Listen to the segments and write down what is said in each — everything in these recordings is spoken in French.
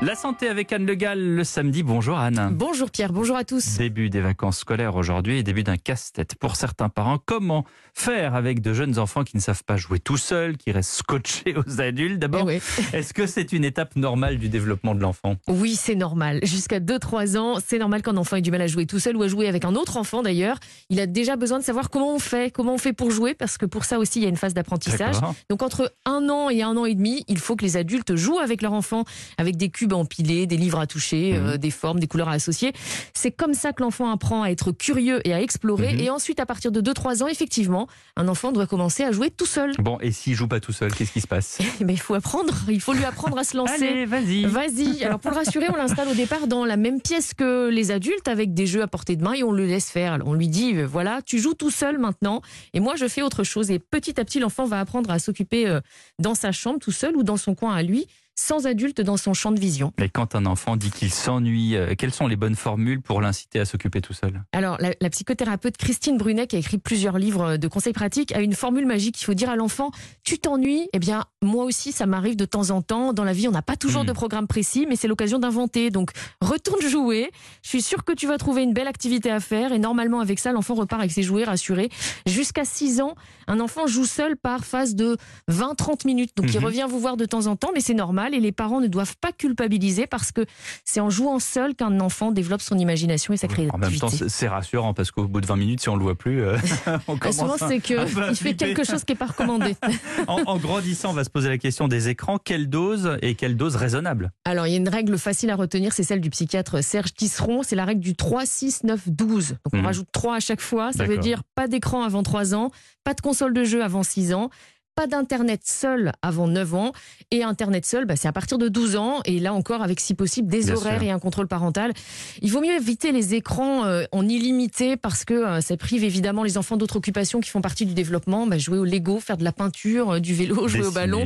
La santé avec Anne Le Gall le samedi. Bonjour Anne. Bonjour Pierre, bonjour à tous. Début des vacances scolaires aujourd'hui et début d'un casse-tête pour certains parents. Comment faire avec de jeunes enfants qui ne savent pas jouer tout seuls, qui restent scotchés aux adultes? D'abord, Eh est-ce que c'est une étape normale du développement de l'enfant? Oui, c'est normal. Jusqu'à 2-3 ans, c'est normal qu'un enfant ait du mal à jouer tout seul ou à jouer avec un autre enfant d'ailleurs. Il a déjà besoin de savoir comment on fait, comment on fait pour jouer, parce que pour ça aussi, il y a une phase d'apprentissage. Donc entre un an et un an et demi, il faut que les adultes jouent avec leur enfant, avec des cubes empilés, des livres à toucher, Mhm. euh, des formes, des couleurs à associer. C'est comme ça que l'enfant apprend à être curieux et à explorer. Mhm. Et ensuite, à partir de 2-3 ans, effectivement, un enfant doit commencer à jouer tout seul. Bon, et s'il joue pas tout seul, qu'est-ce qui se passe? Mais il faut apprendre, il faut lui apprendre à se lancer. Allez, vas-y. Vas-y. Alors pour le rassurer, on l'installe au départ dans la même pièce que les adultes avec des jeux à portée de main et on le laisse faire. Alors, on lui dit euh, voilà, tu joues tout seul maintenant et moi je fais autre chose. Et petit à petit, l'enfant va apprendre à s'occuper euh, dans sa chambre tout seul ou dans son coin à lui, sans adulte dans son champ de vision. Mais quand un enfant dit qu'il s'ennuie, euh, quelles sont les bonnes formules pour l'inciter à s'occuper tout seul? Alors, la, la psychothérapeute Christine Brunet, qui a écrit plusieurs livres de conseils pratiques, a une formule magique. Il faut dire à l'enfant Tu t'ennuies? Eh bien, moi aussi, ça m'arrive de temps en temps. Dans la vie, on n'a pas toujours Mm. de programme précis, mais c'est l'occasion d'inventer. Donc, retourne jouer. Je suis sûre que tu vas trouver une belle activité à faire. Et normalement, avec ça, l'enfant repart avec ses jouets rassurés. Jusqu'à 6 ans, un enfant joue seul par phase de 20-30 minutes. Donc, il Mhm. revient vous voir de temps en temps, mais c'est normal. Et les parents ne doivent pas culpabiliser parce que c'est en jouant seul qu'un enfant développe son imagination et sa créativité. En même temps, c'est rassurant parce qu'au bout de 20 minutes, si on le voit plus, euh, on Ah, souvent, commence à- c'est qu'il fait quelque chose qui n'est pas recommandé. En, en grandissant, on va se poser la question des écrans. Quelle dose et quelle dose raisonnable? Alors, il y a une règle facile à retenir, c'est celle du psychiatre Serge Tisseron. C'est la règle du 3, 6, 9, 12. Donc, on Mhm. rajoute 3 à chaque fois. Ça veut dire pas d'écran avant 3 ans, pas de console de jeu avant 6 ans. Pas d'internet seul avant 9 ans et internet seul, bah, c'est à partir de 12 ans et là encore avec si possible des Bien horaires sûr. et un contrôle parental. Il vaut mieux éviter les écrans euh, en illimité parce que euh, ça prive évidemment les enfants d'autres occupations qui font partie du développement, bah, jouer au Lego, faire de la peinture, euh, du vélo, jouer au ballon.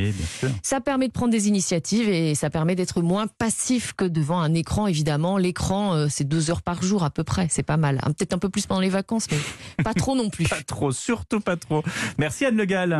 Ça permet de prendre des initiatives et ça permet d'être moins passif que devant un écran, évidemment. L'écran, c'est deux heures par jour à peu près. C'est pas mal. Hein, Peut-être un peu plus pendant les vacances, mais pas trop non plus. Pas trop, surtout pas trop. Merci Anne Le Gall.